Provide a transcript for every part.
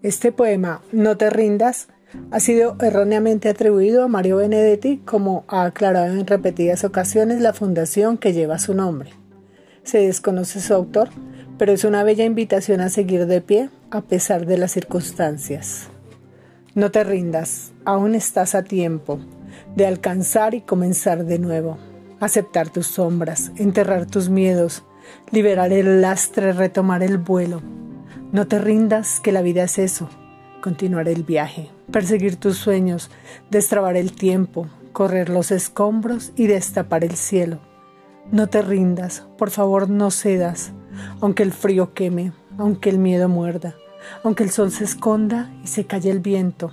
Este poema, No te rindas, ha sido erróneamente atribuido a Mario Benedetti, como ha aclarado en repetidas ocasiones la fundación que lleva su nombre. Se desconoce su autor, pero es una bella invitación a seguir de pie a pesar de las circunstancias. No te rindas, aún estás a tiempo de alcanzar y comenzar de nuevo, aceptar tus sombras, enterrar tus miedos, liberar el lastre, retomar el vuelo no te rindas, que la vida es eso. Continuar el viaje, perseguir tus sueños, destrabar el tiempo, correr los escombros y destapar el cielo. No te rindas, por favor no cedas, aunque el frío queme, aunque el miedo muerda, aunque el sol se esconda y se calle el viento,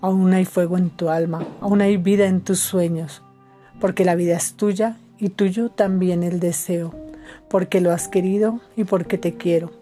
aún hay fuego en tu alma, aún hay vida en tus sueños, porque la vida es tuya y tuyo también el deseo, porque lo has querido y porque te quiero